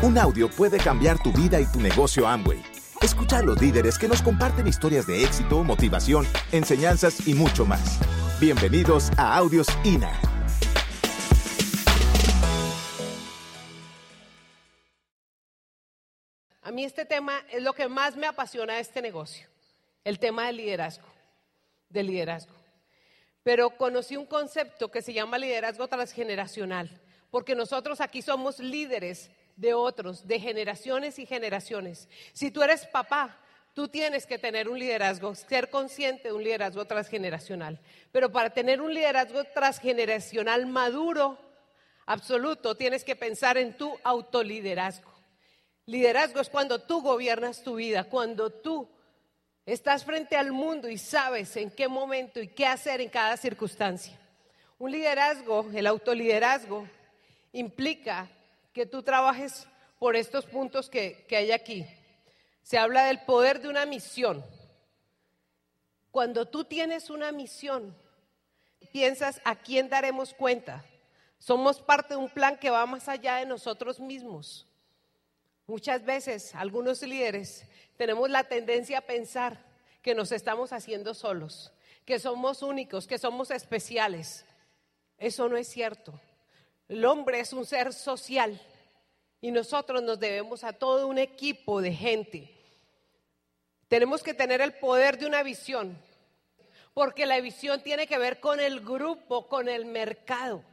Un audio puede cambiar tu vida y tu negocio Amway. Escucha a los líderes que nos comparten historias de éxito, motivación, enseñanzas y mucho más. Bienvenidos a Audios INA. A mí este tema es lo que más me apasiona de este negocio, el tema del liderazgo, del liderazgo. Pero conocí un concepto que se llama liderazgo transgeneracional, porque nosotros aquí somos líderes de otros, de generaciones y generaciones. Si tú eres papá, tú tienes que tener un liderazgo, ser consciente de un liderazgo transgeneracional. Pero para tener un liderazgo transgeneracional maduro, absoluto, tienes que pensar en tu autoliderazgo. Liderazgo es cuando tú gobiernas tu vida, cuando tú estás frente al mundo y sabes en qué momento y qué hacer en cada circunstancia. Un liderazgo, el autoliderazgo, implica que tú trabajes por estos puntos que, que hay aquí. Se habla del poder de una misión. Cuando tú tienes una misión, piensas a quién daremos cuenta. Somos parte de un plan que va más allá de nosotros mismos. Muchas veces algunos líderes tenemos la tendencia a pensar que nos estamos haciendo solos, que somos únicos, que somos especiales. Eso no es cierto. El hombre es un ser social y nosotros nos debemos a todo un equipo de gente. Tenemos que tener el poder de una visión, porque la visión tiene que ver con el grupo, con el mercado.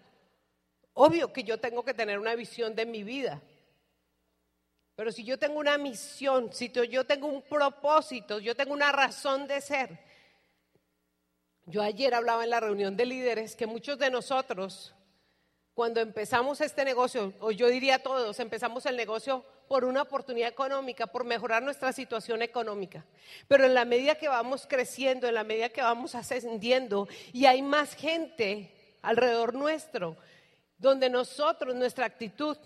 Obvio que yo tengo que tener una visión de mi vida, pero si yo tengo una misión, si yo tengo un propósito, yo tengo una razón de ser. Yo ayer hablaba en la reunión de líderes que muchos de nosotros, cuando empezamos este negocio, o yo diría todos, empezamos el negocio por una oportunidad económica, por mejorar nuestra situación económica. Pero en la medida que vamos creciendo, en la medida que vamos ascendiendo y hay más gente alrededor nuestro, donde nosotros, nuestra actitud,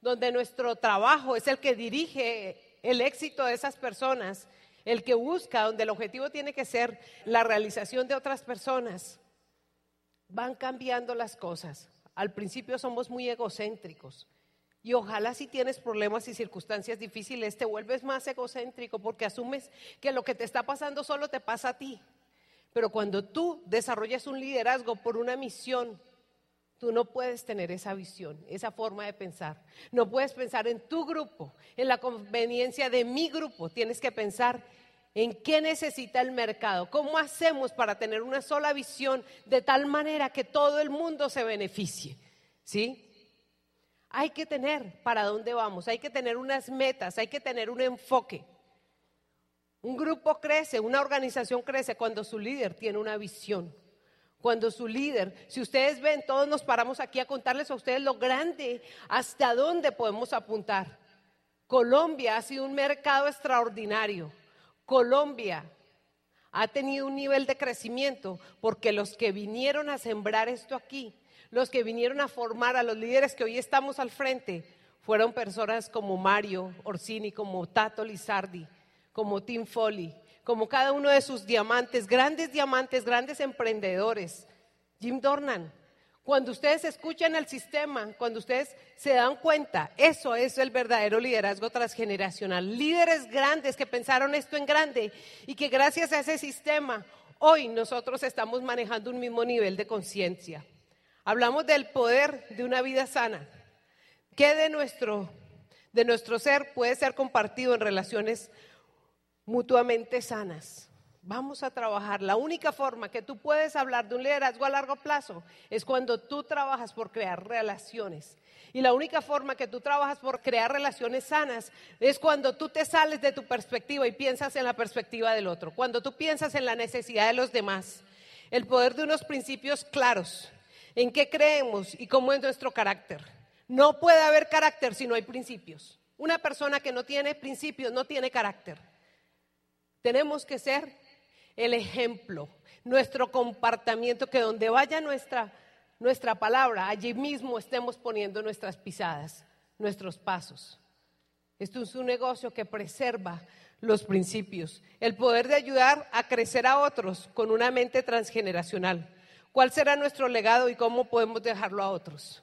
donde nuestro trabajo es el que dirige el éxito de esas personas, el que busca, donde el objetivo tiene que ser la realización de otras personas, van cambiando las cosas. Al principio somos muy egocéntricos. Y ojalá si tienes problemas y circunstancias difíciles te vuelves más egocéntrico porque asumes que lo que te está pasando solo te pasa a ti. Pero cuando tú desarrollas un liderazgo por una misión, Tú no puedes tener esa visión, esa forma de pensar. No puedes pensar en tu grupo, en la conveniencia de mi grupo. Tienes que pensar en qué necesita el mercado. ¿Cómo hacemos para tener una sola visión de tal manera que todo el mundo se beneficie? ¿Sí? Hay que tener para dónde vamos, hay que tener unas metas, hay que tener un enfoque. Un grupo crece, una organización crece cuando su líder tiene una visión cuando su líder, si ustedes ven, todos nos paramos aquí a contarles a ustedes lo grande, hasta dónde podemos apuntar. Colombia ha sido un mercado extraordinario. Colombia ha tenido un nivel de crecimiento porque los que vinieron a sembrar esto aquí, los que vinieron a formar a los líderes que hoy estamos al frente, fueron personas como Mario Orsini, como Tato Lizardi, como Tim Foley, como cada uno de sus diamantes, grandes diamantes, grandes emprendedores. Jim Dornan, cuando ustedes escuchan el sistema, cuando ustedes se dan cuenta, eso es el verdadero liderazgo transgeneracional. Líderes grandes que pensaron esto en grande y que gracias a ese sistema hoy nosotros estamos manejando un mismo nivel de conciencia. Hablamos del poder de una vida sana. ¿Qué de nuestro, de nuestro ser puede ser compartido en relaciones mutuamente sanas. Vamos a trabajar. La única forma que tú puedes hablar de un liderazgo a largo plazo es cuando tú trabajas por crear relaciones. Y la única forma que tú trabajas por crear relaciones sanas es cuando tú te sales de tu perspectiva y piensas en la perspectiva del otro, cuando tú piensas en la necesidad de los demás. El poder de unos principios claros, en qué creemos y cómo es nuestro carácter. No puede haber carácter si no hay principios. Una persona que no tiene principios no tiene carácter. Tenemos que ser el ejemplo, nuestro comportamiento, que donde vaya nuestra, nuestra palabra, allí mismo estemos poniendo nuestras pisadas, nuestros pasos. Esto es un negocio que preserva los principios, el poder de ayudar a crecer a otros con una mente transgeneracional. ¿Cuál será nuestro legado y cómo podemos dejarlo a otros?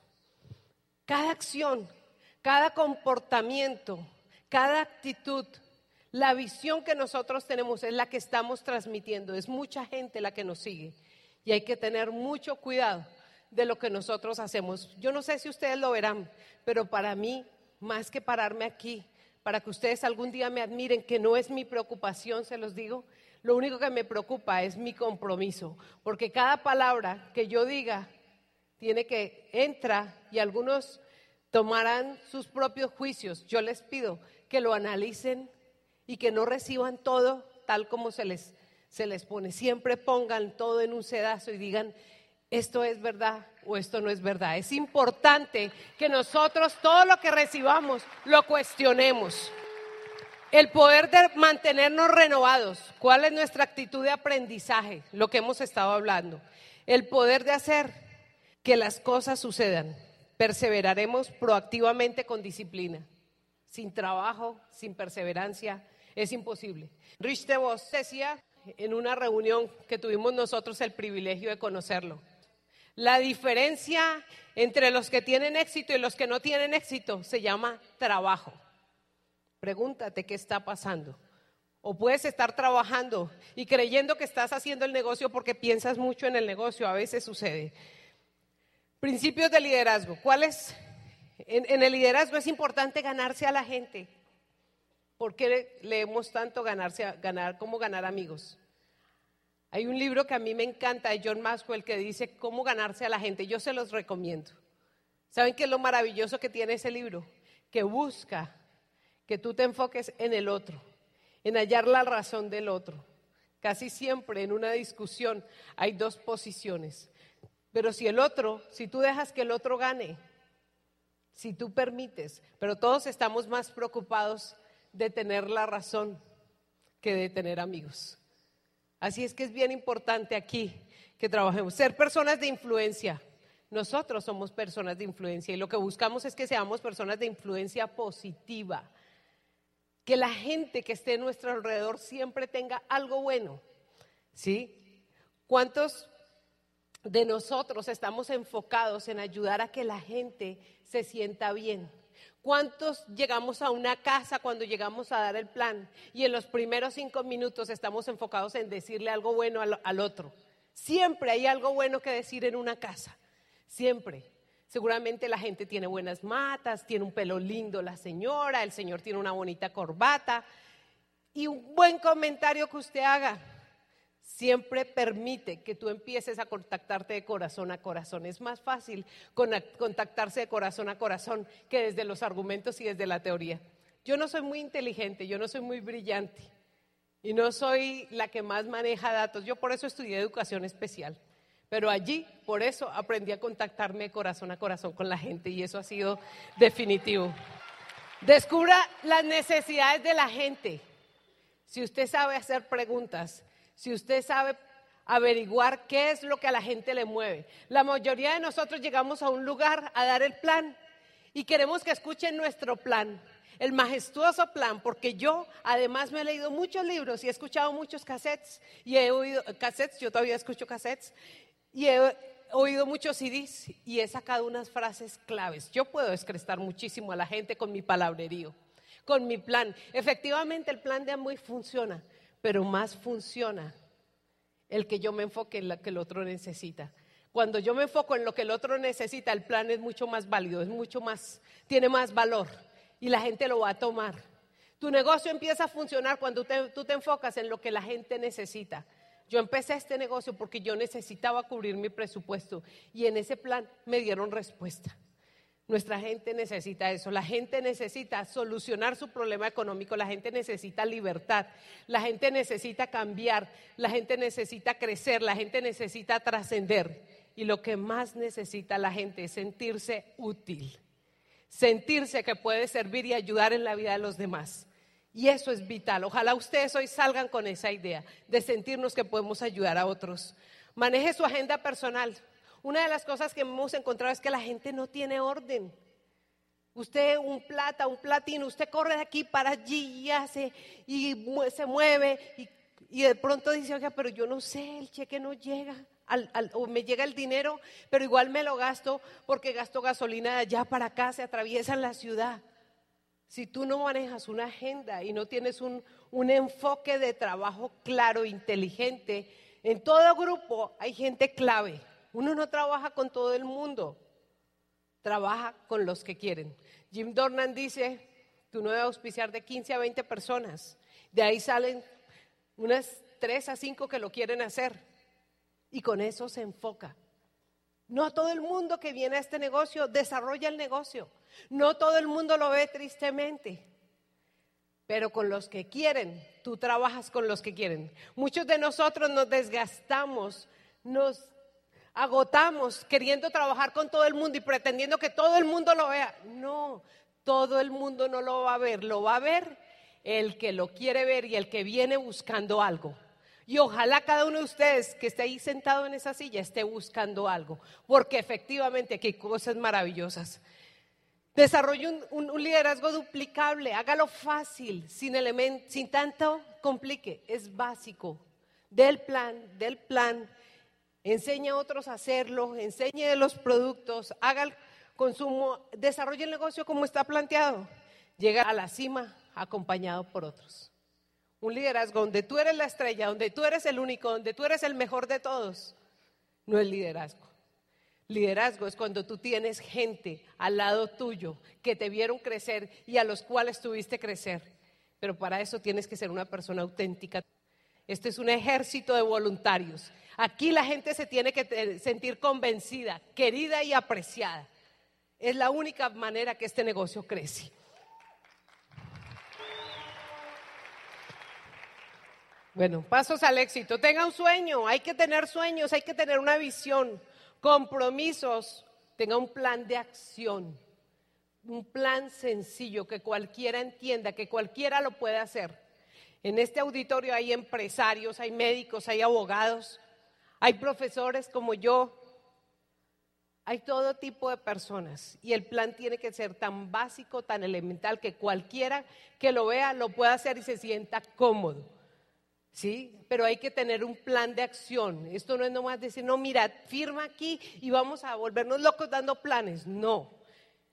Cada acción cada comportamiento, cada actitud, la visión que nosotros tenemos es la que estamos transmitiendo. Es mucha gente la que nos sigue. Y hay que tener mucho cuidado de lo que nosotros hacemos. Yo no sé si ustedes lo verán, pero para mí, más que pararme aquí, para que ustedes algún día me admiren, que no es mi preocupación, se los digo, lo único que me preocupa es mi compromiso, porque cada palabra que yo diga tiene que entra y algunos tomarán sus propios juicios. Yo les pido que lo analicen y que no reciban todo tal como se les, se les pone. Siempre pongan todo en un sedazo y digan, esto es verdad o esto no es verdad. Es importante que nosotros todo lo que recibamos lo cuestionemos. El poder de mantenernos renovados. ¿Cuál es nuestra actitud de aprendizaje? Lo que hemos estado hablando. El poder de hacer que las cosas sucedan. Perseveraremos proactivamente con disciplina. Sin trabajo, sin perseverancia, es imposible. Rich DeVos decía en una reunión que tuvimos nosotros el privilegio de conocerlo. La diferencia entre los que tienen éxito y los que no tienen éxito se llama trabajo. Pregúntate qué está pasando. O puedes estar trabajando y creyendo que estás haciendo el negocio porque piensas mucho en el negocio. A veces sucede. Principios de liderazgo. ¿Cuáles? En, en el liderazgo es importante ganarse a la gente. ¿Por qué leemos tanto ganarse, ganar, cómo ganar amigos? Hay un libro que a mí me encanta de John Maxwell que dice cómo ganarse a la gente. Yo se los recomiendo. ¿Saben qué es lo maravilloso que tiene ese libro? Que busca que tú te enfoques en el otro, en hallar la razón del otro. Casi siempre en una discusión hay dos posiciones. Pero si el otro, si tú dejas que el otro gane, si tú permites, pero todos estamos más preocupados de tener la razón que de tener amigos. Así es que es bien importante aquí que trabajemos. Ser personas de influencia. Nosotros somos personas de influencia y lo que buscamos es que seamos personas de influencia positiva. Que la gente que esté a nuestro alrededor siempre tenga algo bueno. ¿Sí? ¿Cuántos de nosotros estamos enfocados en ayudar a que la gente se sienta bien? ¿Cuántos llegamos a una casa cuando llegamos a dar el plan y en los primeros cinco minutos estamos enfocados en decirle algo bueno al, otro? Siempre hay algo bueno que decir en una casa, siempre. Seguramente la gente tiene buenas matas, tiene un pelo lindo la señora, el señor tiene una bonita corbata y un buen comentario que usted haga siempre permite que tú empieces a contactarte de corazón a corazón. Es más fácil contactarse de corazón a corazón que desde los argumentos y desde la teoría. Yo no soy muy inteligente, yo no soy muy brillante y no soy la que más maneja datos. Yo por eso estudié educación especial. Pero allí, por eso, aprendí a contactarme de corazón a corazón con la gente y eso ha sido definitivo. Descubra las necesidades de la gente. Si usted sabe hacer preguntas, si usted sabe averiguar qué es lo que a la gente le mueve. La mayoría de nosotros llegamos a un lugar a dar el plan y queremos que escuchen nuestro plan, el majestuoso plan, porque yo además me he leído muchos libros y he escuchado muchos cassettes y he oído cassettes, yo todavía escucho cassettes y he oído muchos CDs y he sacado unas frases claves. Yo puedo descrestar muchísimo a la gente con mi palabrerío, con mi plan. Efectivamente el plan de Amway funciona, pero más funciona el que yo me enfoque en lo que el otro necesita. Cuando yo me enfoco en lo que el otro necesita, el plan es mucho más válido, es mucho más, tiene más valor y la gente lo va a tomar. Tu negocio empieza a funcionar cuando tú te enfocas en lo que la gente necesita. Yo empecé este negocio porque yo necesitaba cubrir mi presupuesto y en ese plan me dieron respuesta. Nuestra gente necesita eso. La gente necesita solucionar su problema económico. La gente necesita libertad. La gente necesita cambiar. La gente necesita crecer. La gente necesita trascender. Y lo que más necesita la gente es sentirse útil. Sentirse que puede servir y ayudar en la vida de los demás. Y eso es vital. Ojalá ustedes hoy salgan con esa idea de sentirnos que podemos ayudar a otros. Maneje su agenda personal. Una de las cosas que hemos encontrado es que la gente no tiene orden. Usted un plata, un platino, usted corre de aquí para allí y hace y se mueve y, de pronto dice, oiga, pero yo no sé, el cheque no llega. o me llega el dinero, pero igual me lo gasto porque gasto gasolina de allá para acá, se atraviesa en la ciudad. Si tú no manejas una agenda y no tienes un, un enfoque de trabajo claro, inteligente, en todo grupo hay gente clave. Uno no trabaja con todo el mundo, trabaja con los que quieren. Jim Dornan dice, tú no debes auspiciar de 15 a 20 personas. De ahí salen unas 3 a 5 que lo quieren hacer. Y con eso se enfoca. No todo el mundo que viene a este negocio desarrolla el negocio. No todo el mundo lo ve tristemente. Pero con los que quieren, tú trabajas con los que quieren. Muchos de nosotros nos desgastamos, nos agotamos queriendo trabajar con todo el mundo y pretendiendo que todo el mundo lo vea. No, todo el mundo no lo va a ver, lo va a ver el que lo quiere ver y el que viene buscando algo. Y ojalá cada uno de ustedes que esté ahí sentado en esa silla esté buscando algo, porque efectivamente aquí hay cosas maravillosas. Desarrolle un, liderazgo duplicable, hágalo fácil, sin, sin tanto complique, es básico. Del plan, del plan, enseñe a otros a hacerlo, enseñe los productos, haga el consumo, desarrolle el negocio como está planteado, llega a la cima acompañado por otros. Un liderazgo donde tú eres la estrella, donde tú eres el único, donde tú eres el mejor de todos, no es liderazgo. Liderazgo es cuando tú tienes gente al lado tuyo que te vieron crecer y a los cuales tuviste crecer. Pero para eso tienes que ser una persona auténtica. Este es un ejército de voluntarios. Aquí la gente se tiene que sentir convencida, querida y apreciada. Es la única manera que este negocio crece. Bueno, pasos al éxito. Tenga un sueño, hay que tener sueños, hay que tener una visión, compromisos, tenga un plan de acción, un plan sencillo que cualquiera entienda, que cualquiera lo puede hacer. En este auditorio hay empresarios, hay médicos, hay abogados, hay profesores como yo, hay todo tipo de personas y el plan tiene que ser tan básico, tan elemental, que cualquiera que lo vea lo pueda hacer y se sienta cómodo. ¿sí? Pero hay que tener un plan de acción. Esto no es nomás decir, no, mira, firma aquí y vamos a volvernos locos dando planes. No.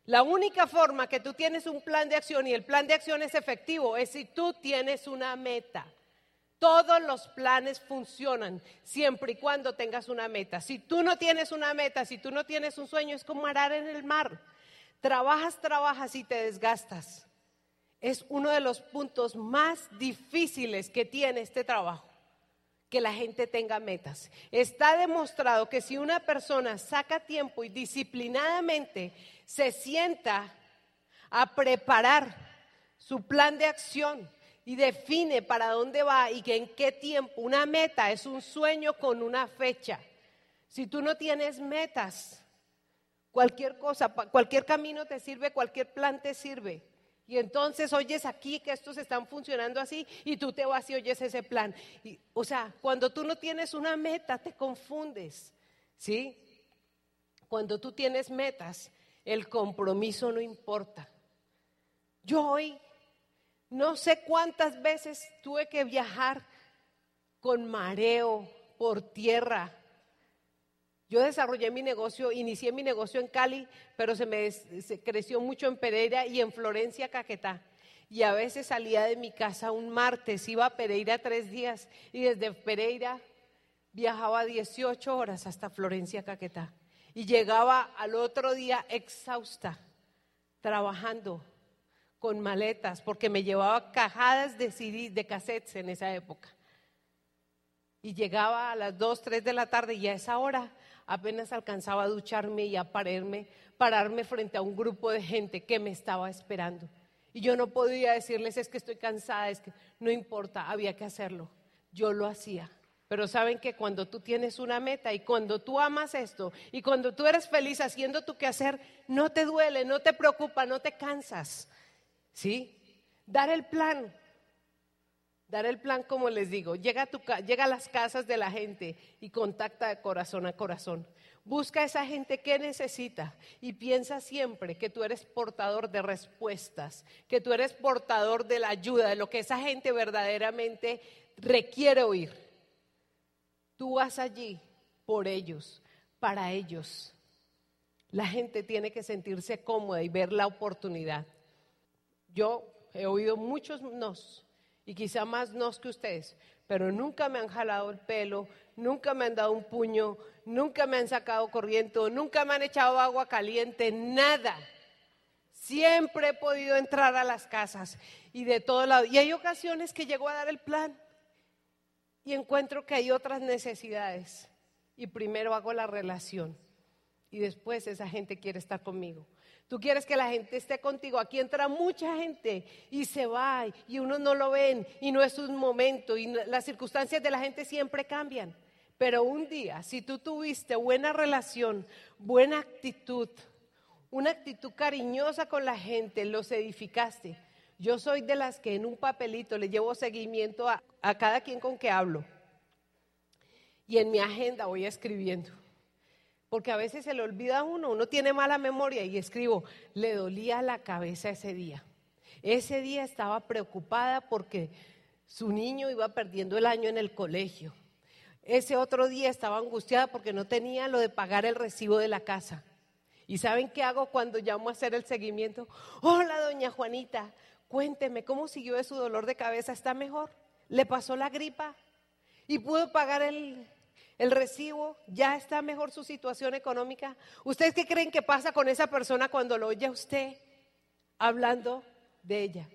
La única forma que tú tienes un plan de acción y el plan de acción es efectivo es si tú tienes una meta. Todos los planes funcionan siempre y cuando tengas una meta. Si tú no tienes una meta, si tú no tienes un sueño, es como arar en el mar. Trabajas, trabajas y te desgastas es uno de los puntos más difíciles que tiene este trabajo, que la gente tenga metas. Está demostrado que si una persona saca tiempo y disciplinadamente se sienta a preparar su plan de acción y define para dónde va y que en qué tiempo, una meta es un sueño con una fecha. Si tú no tienes metas, cualquier cosa, cualquier camino te sirve, cualquier plan te sirve. Y entonces oyes aquí que estos están funcionando así y tú te vas y oyes ese plan. o sea, cuando tú no tienes una meta, te confundes. ¿Sí? Cuando tú tienes metas, el compromiso no importa. Yo hoy no sé cuántas veces tuve que viajar con mareo por tierra yo desarrollé mi negocio, inicié mi negocio en Cali, pero se me creció mucho en Pereira y en Florencia, Caquetá. Y a veces salía de mi casa un martes, iba a Pereira tres días y desde Pereira viajaba 18 horas hasta Florencia, Caquetá. Y llegaba al otro día exhausta, trabajando con maletas, porque me llevaba cajadas de CD, de cassettes en esa época. Y llegaba a las 2, 3 de la tarde y a esa hora apenas alcanzaba a ducharme y a pararme, pararme frente a un grupo de gente que me estaba esperando. Y yo no podía decirles, es que estoy cansada, es que no importa, había que hacerlo. Yo lo hacía. Pero saben que cuando tú tienes una meta y cuando tú amas esto y cuando tú eres feliz haciendo tu quehacer, no te duele, no te preocupa, no te cansas. ¿Sí? Dar el plan, Dar el plan, como les digo, llega a, las casas de la gente y contacta de corazón a corazón. Busca a esa gente que necesita y piensa siempre que tú eres portador de respuestas, que tú eres portador de la ayuda, de lo que esa gente verdaderamente requiere oír. Tú vas allí por ellos, para ellos. La gente tiene que sentirse cómoda y ver la oportunidad. Yo he oído muchos nos y quizá más nos que ustedes, pero nunca me han jalado el pelo, nunca me han dado un puño, nunca me han sacado corriente, nunca me han echado agua caliente, nada. Siempre he podido entrar a las casas y de todo lado. Y hay ocasiones que llego a dar el plan y encuentro que hay otras necesidades. Y primero hago la relación y después esa gente quiere estar conmigo. Tú quieres que la gente esté contigo. Aquí entra mucha gente y se va y uno no lo ven y no es un momento y las circunstancias de la gente siempre cambian. Pero un día, si tú tuviste buena relación, buena actitud, una actitud cariñosa con la gente, los edificaste. Yo soy de las que en un papelito le llevo seguimiento a, a cada quien con que hablo. Y en mi agenda voy escribiendo porque a veces se le olvida a uno, uno tiene mala memoria y escribo, le dolía la cabeza ese día. Ese día estaba preocupada porque su niño iba perdiendo el año en el colegio. Ese otro día estaba angustiada porque no tenía lo de pagar el recibo de la casa. ¿Y saben qué hago cuando llamo a hacer el seguimiento? Hola, doña Juanita, cuénteme, ¿cómo siguió de su dolor de cabeza? ¿Está mejor? ¿Le pasó la gripa? ¿Y pudo pagar el, el recibo, ya está mejor su situación económica. ¿Ustedes qué creen que pasa con esa persona cuando lo oye a usted hablando de ella?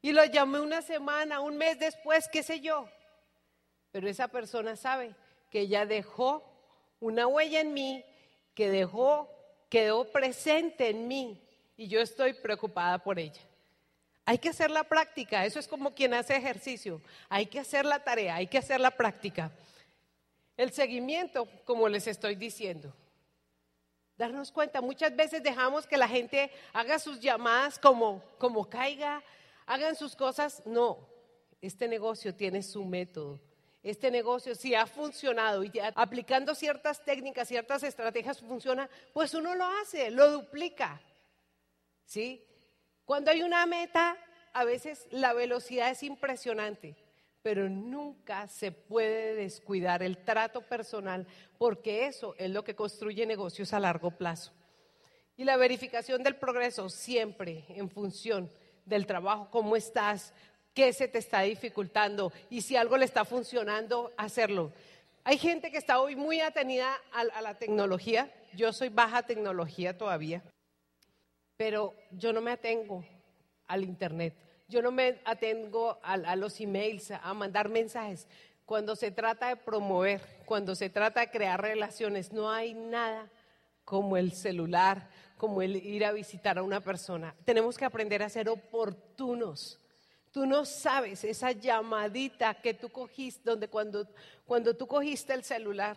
Y lo llamé una semana, un mes después, qué sé yo. Pero esa persona sabe que ella dejó una huella en mí, que dejó, quedó presente en mí y yo estoy preocupada por ella. Hay que hacer la práctica, eso es como quien hace ejercicio. Hay que hacer la tarea, hay que hacer la práctica. El seguimiento, como les estoy diciendo. Darnos cuenta, muchas veces dejamos que la gente haga sus llamadas como, como caiga, hagan sus cosas. No, este negocio tiene su método. Este negocio, si ha funcionado y aplicando ciertas técnicas, ciertas estrategias funciona, pues uno lo hace, lo duplica. ¿Sí? Cuando hay una meta, a veces la velocidad es impresionante pero nunca se puede descuidar el trato personal porque eso es lo que construye negocios a largo plazo. Y la verificación del progreso siempre en función del trabajo, cómo estás, qué se te está dificultando y si algo le está funcionando, hacerlo. Hay gente que está hoy muy atenida a, la tecnología, yo soy baja tecnología todavía, pero yo no me atengo al Internet yo no me atengo a, los emails, a mandar mensajes. Cuando se trata de promover, cuando se trata de crear relaciones, no hay nada como el celular, como el ir a visitar a una persona. Tenemos que aprender a ser oportunos. Tú no sabes esa llamadita que tú cogiste, donde cuando, cuando tú cogiste el celular,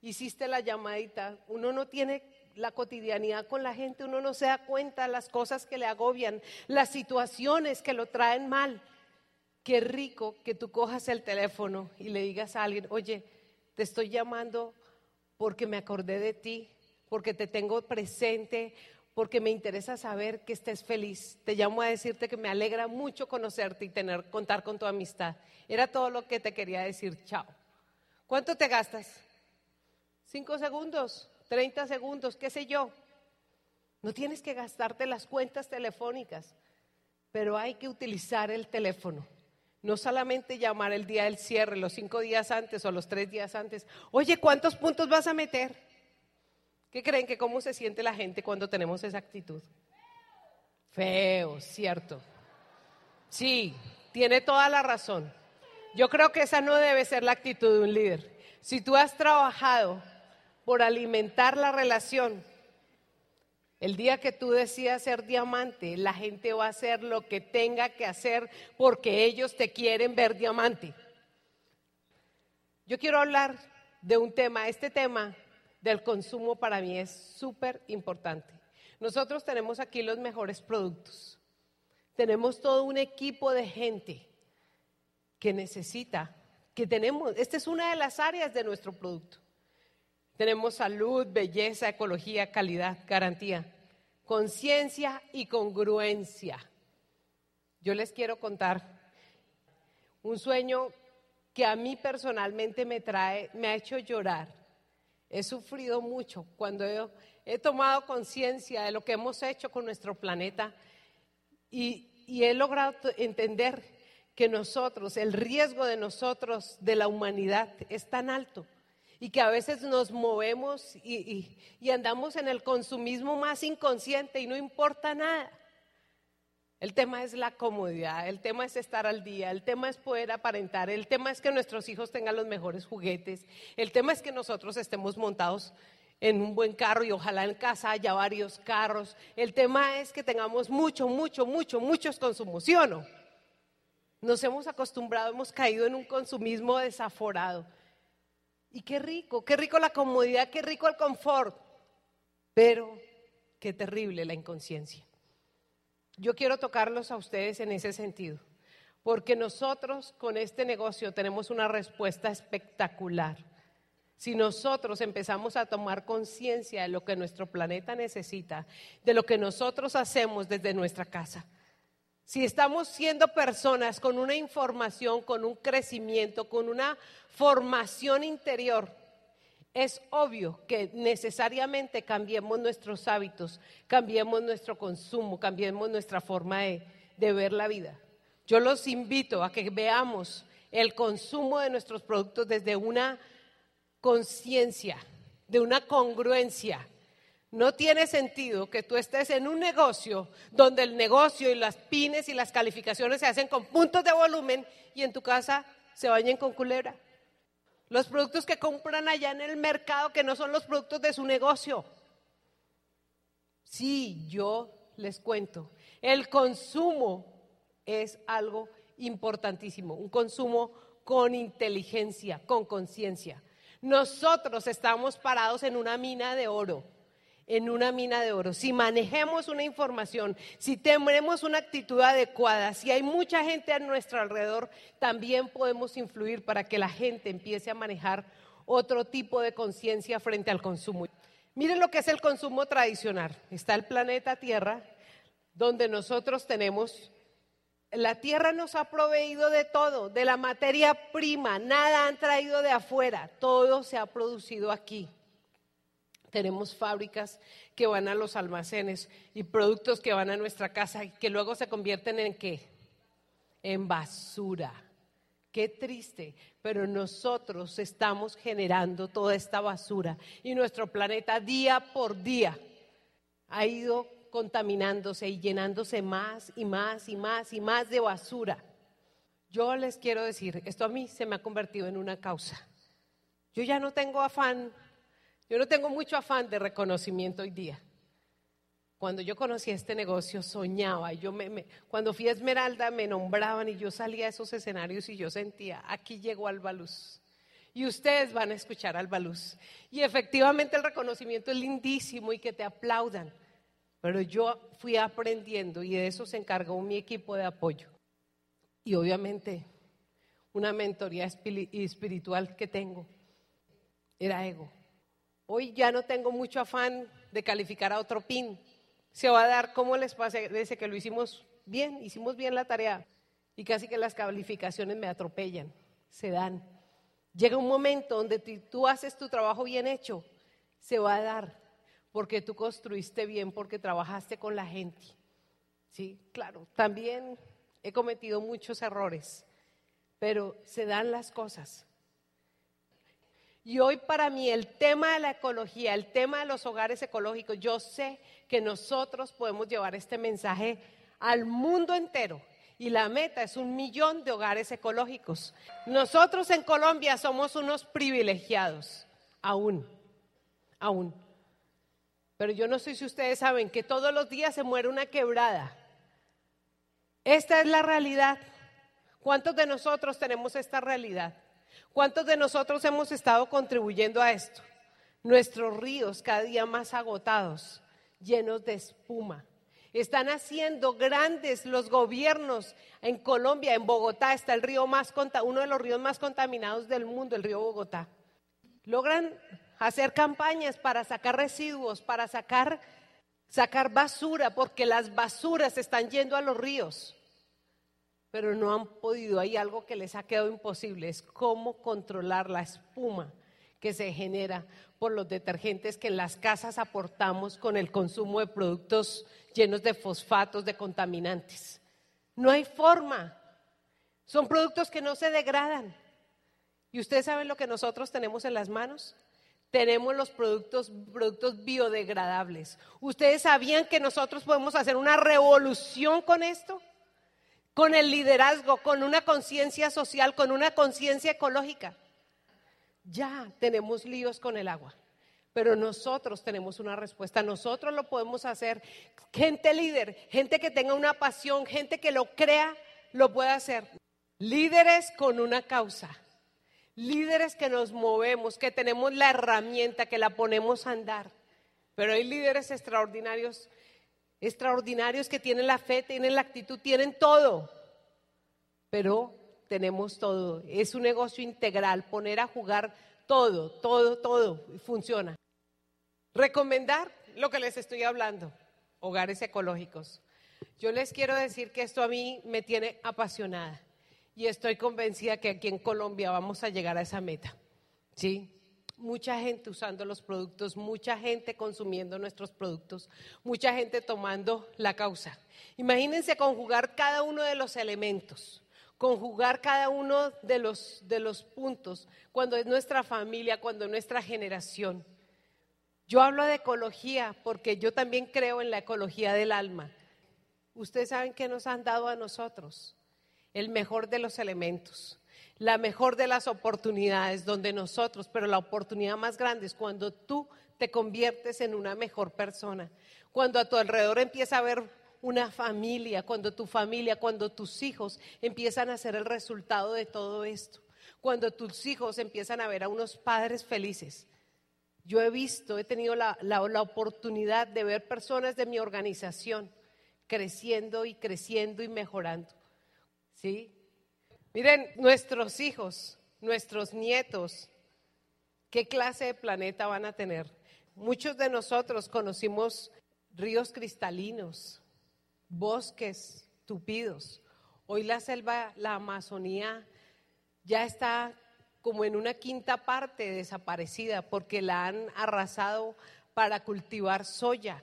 hiciste la llamadita, uno no tiene la cotidianidad con la gente, uno no se da cuenta las cosas que le agobian, las situaciones que lo traen mal. Qué rico que tú cojas el teléfono y le digas a alguien, oye, te estoy llamando porque me acordé de ti, porque te tengo presente, porque me interesa saber que estés feliz. Te llamo a decirte que me alegra mucho conocerte y tener, contar con tu amistad. Era todo lo que te quería decir. Chao. ¿Cuánto te gastas? Cinco segundos. 30 segundos, qué sé yo. No tienes que gastarte las cuentas telefónicas, pero hay que utilizar el teléfono. No solamente llamar el día del cierre, los cinco días antes o los tres días antes. Oye, ¿cuántos puntos vas a meter? ¿Qué creen que cómo se siente la gente cuando tenemos esa actitud? Feo, cierto. Sí, tiene toda la razón. Yo creo que esa no debe ser la actitud de un líder. Si tú has trabajado por alimentar la relación. El día que tú decidas ser diamante, la gente va a hacer lo que tenga que hacer porque ellos te quieren ver diamante. Yo quiero hablar de un tema, este tema del consumo para mí es súper importante. Nosotros tenemos aquí los mejores productos. Tenemos todo un equipo de gente que necesita, que tenemos, esta es una de las áreas de nuestro producto. Tenemos salud, belleza, ecología, calidad, garantía, conciencia y congruencia. Yo les quiero contar un sueño que a mí personalmente me trae, me ha hecho llorar. he sufrido mucho cuando he, tomado conciencia de lo que hemos hecho con nuestro planeta y, y he logrado entender que nosotros, el riesgo de nosotros, de la humanidad, es tan alto y que a veces nos movemos y, andamos en el consumismo más inconsciente y no importa nada. El tema es la comodidad, el tema es estar al día, el tema es poder aparentar, el tema es que nuestros hijos tengan los mejores juguetes, el tema es que nosotros estemos montados en un buen carro y ojalá en casa haya varios carros. El tema es que tengamos mucho, mucho, mucho, muchos consumos, ¿sí o no? Nos hemos acostumbrado, hemos caído en un consumismo desaforado. Y qué rico, qué rico la comodidad, qué rico el confort, pero qué terrible la inconsciencia. Yo quiero tocarlos a ustedes en ese sentido, porque nosotros con este negocio tenemos una respuesta espectacular. Si nosotros empezamos a tomar conciencia de lo que nuestro planeta necesita, de lo que nosotros hacemos desde nuestra casa, si estamos siendo personas con una información, con un crecimiento, con una formación interior, es obvio que necesariamente cambiemos nuestros hábitos, cambiemos nuestro consumo, cambiemos nuestra forma de, ver la vida. Yo los invito a que veamos el consumo de nuestros productos desde una conciencia, de una congruencia, no tiene sentido que tú estés en un negocio donde el negocio y las pines y las calificaciones se hacen con puntos de volumen y en tu casa se bañen con culebra. Los productos que compran allá en el mercado que no son los productos de su negocio. Sí, yo les cuento. El consumo es algo importantísimo, un consumo con inteligencia, con conciencia. Nosotros estamos parados en una mina de oro en una mina de oro, si manejemos una información, si tenemos una actitud adecuada, si hay mucha gente a nuestro alrededor, también podemos influir para que la gente empiece a manejar otro tipo de conciencia frente al consumo. Miren lo que es el consumo tradicional. Está el planeta Tierra, donde nosotros tenemos, la Tierra nos ha proveído de todo, de la materia prima, nada han traído de afuera, todo se ha producido aquí. Tenemos fábricas que van a los almacenes y productos que van a nuestra casa y que luego se convierten en qué? En basura. Qué triste, pero nosotros estamos generando toda esta basura y nuestro planeta día por día ha ido contaminándose y llenándose más y más y más y más de basura. Yo les quiero decir, esto a mí se me ha convertido en una causa. Yo ya no tengo afán yo no tengo mucho afán de reconocimiento hoy día. Cuando yo conocí este negocio soñaba, yo me, cuando fui a Esmeralda me nombraban y yo salía a esos escenarios y yo sentía, aquí llegó Albaluz. Y ustedes van a escuchar Albaluz. Y efectivamente el reconocimiento es lindísimo y que te aplaudan. Pero yo fui aprendiendo y de eso se encargó mi equipo de apoyo. Y obviamente una mentoría espiritual que tengo era ego. Hoy ya no tengo mucho afán de calificar a otro PIN. Se va a dar, ¿cómo les parece que lo hicimos bien? Hicimos bien la tarea y casi que las calificaciones me atropellan, se dan. Llega un momento donde tú haces tu trabajo bien hecho, se va a dar, porque tú construiste bien, porque trabajaste con la gente. Sí, claro, también he cometido muchos errores, pero se dan las cosas. Y hoy para mí el tema de la ecología, el tema de los hogares ecológicos, yo sé que nosotros podemos llevar este mensaje al mundo entero. Y la meta es un millón de hogares ecológicos. Nosotros en Colombia somos unos privilegiados, aún, aún. Pero yo no sé si ustedes saben que todos los días se muere una quebrada. Esta es la realidad. ¿Cuántos de nosotros tenemos esta realidad? ¿Cuántos de nosotros hemos estado contribuyendo a esto? Nuestros ríos cada día más agotados, llenos de espuma. Están haciendo grandes los gobiernos en Colombia, en Bogotá está el río más uno de los ríos más contaminados del mundo, el río Bogotá. Logran hacer campañas para sacar residuos, para sacar sacar basura, porque las basuras están yendo a los ríos pero no han podido. Hay algo que les ha quedado imposible, es cómo controlar la espuma que se genera por los detergentes que en las casas aportamos con el consumo de productos llenos de fosfatos, de contaminantes. No hay forma. Son productos que no se degradan. ¿Y ustedes saben lo que nosotros tenemos en las manos? Tenemos los productos, productos biodegradables. ¿Ustedes sabían que nosotros podemos hacer una revolución con esto? Con el liderazgo, con una conciencia social, con una conciencia ecológica. Ya tenemos líos con el agua, pero nosotros tenemos una respuesta, nosotros lo podemos hacer. Gente líder, gente que tenga una pasión, gente que lo crea, lo puede hacer. Líderes con una causa, líderes que nos movemos, que tenemos la herramienta, que la ponemos a andar. Pero hay líderes extraordinarios, extraordinarios que tienen la fe, tienen la actitud, tienen todo. Pero tenemos todo. Es un negocio integral, poner a jugar todo, todo, todo, funciona. Recomendar lo que les estoy hablando, hogares ecológicos. Yo les quiero decir que esto a mí me tiene apasionada y estoy convencida que aquí en Colombia vamos a llegar a esa meta. ¿Sí? Mucha gente usando los productos, mucha gente consumiendo nuestros productos, mucha gente tomando la causa. Imagínense conjugar cada uno de los elementos conjugar cada uno de los, de los puntos cuando es nuestra familia, cuando es nuestra generación. Yo hablo de ecología porque yo también creo en la ecología del alma. Ustedes saben que nos han dado a nosotros el mejor de los elementos, la mejor de las oportunidades donde nosotros, pero la oportunidad más grande es cuando tú te conviertes en una mejor persona, cuando a tu alrededor empieza a haber una familia, cuando tu familia, cuando tus hijos empiezan a ser el resultado de todo esto, cuando tus hijos empiezan a ver a unos padres felices. Yo he visto, he tenido la, oportunidad de ver personas de mi organización creciendo y creciendo y mejorando. ¿Sí? Miren, nuestros hijos, nuestros nietos, ¿qué clase de planeta van a tener? Muchos de nosotros conocimos ríos cristalinos, bosques tupidos. Hoy la selva, la Amazonía, ya está como en una quinta parte desaparecida porque la han arrasado para cultivar soya,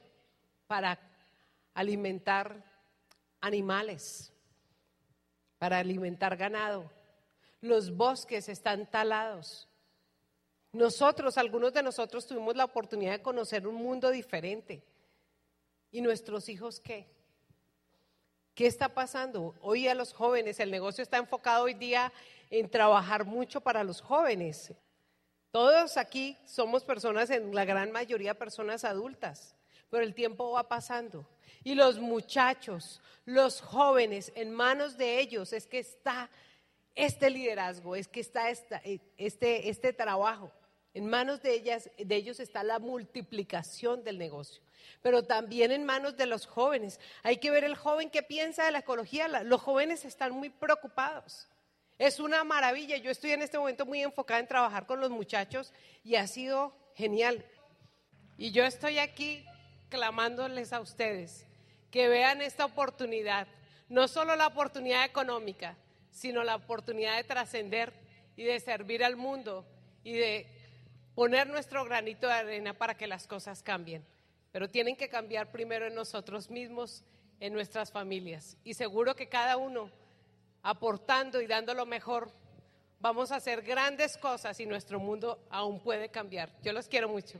para alimentar animales, para alimentar ganado. Los bosques están talados. Nosotros, algunos de nosotros tuvimos la oportunidad de conocer un mundo diferente. ¿Y nuestros hijos qué? ¿Qué está pasando? Hoy a los jóvenes, el negocio está enfocado hoy día en trabajar mucho para los jóvenes. Todos aquí somos personas, en la gran mayoría personas adultas, pero el tiempo va pasando. Y los muchachos, los jóvenes, en manos de ellos es que está este liderazgo, es que está este, este trabajo. En manos de, ellas, de ellos está la multiplicación del negocio, pero también en manos de los jóvenes. Hay que ver el joven que piensa de la ecología. Los jóvenes están muy preocupados. Es una maravilla. Yo estoy en este momento muy enfocada en trabajar con los muchachos y ha sido genial. Y yo estoy aquí clamándoles a ustedes que vean esta oportunidad, no solo la oportunidad económica, sino la oportunidad de trascender y de servir al mundo y de poner nuestro granito de arena para que las cosas cambien. Pero tienen que cambiar primero en nosotros mismos, en nuestras familias. Y seguro que cada uno, aportando y dando lo mejor, vamos a hacer grandes cosas y nuestro mundo aún puede cambiar. Yo los quiero mucho.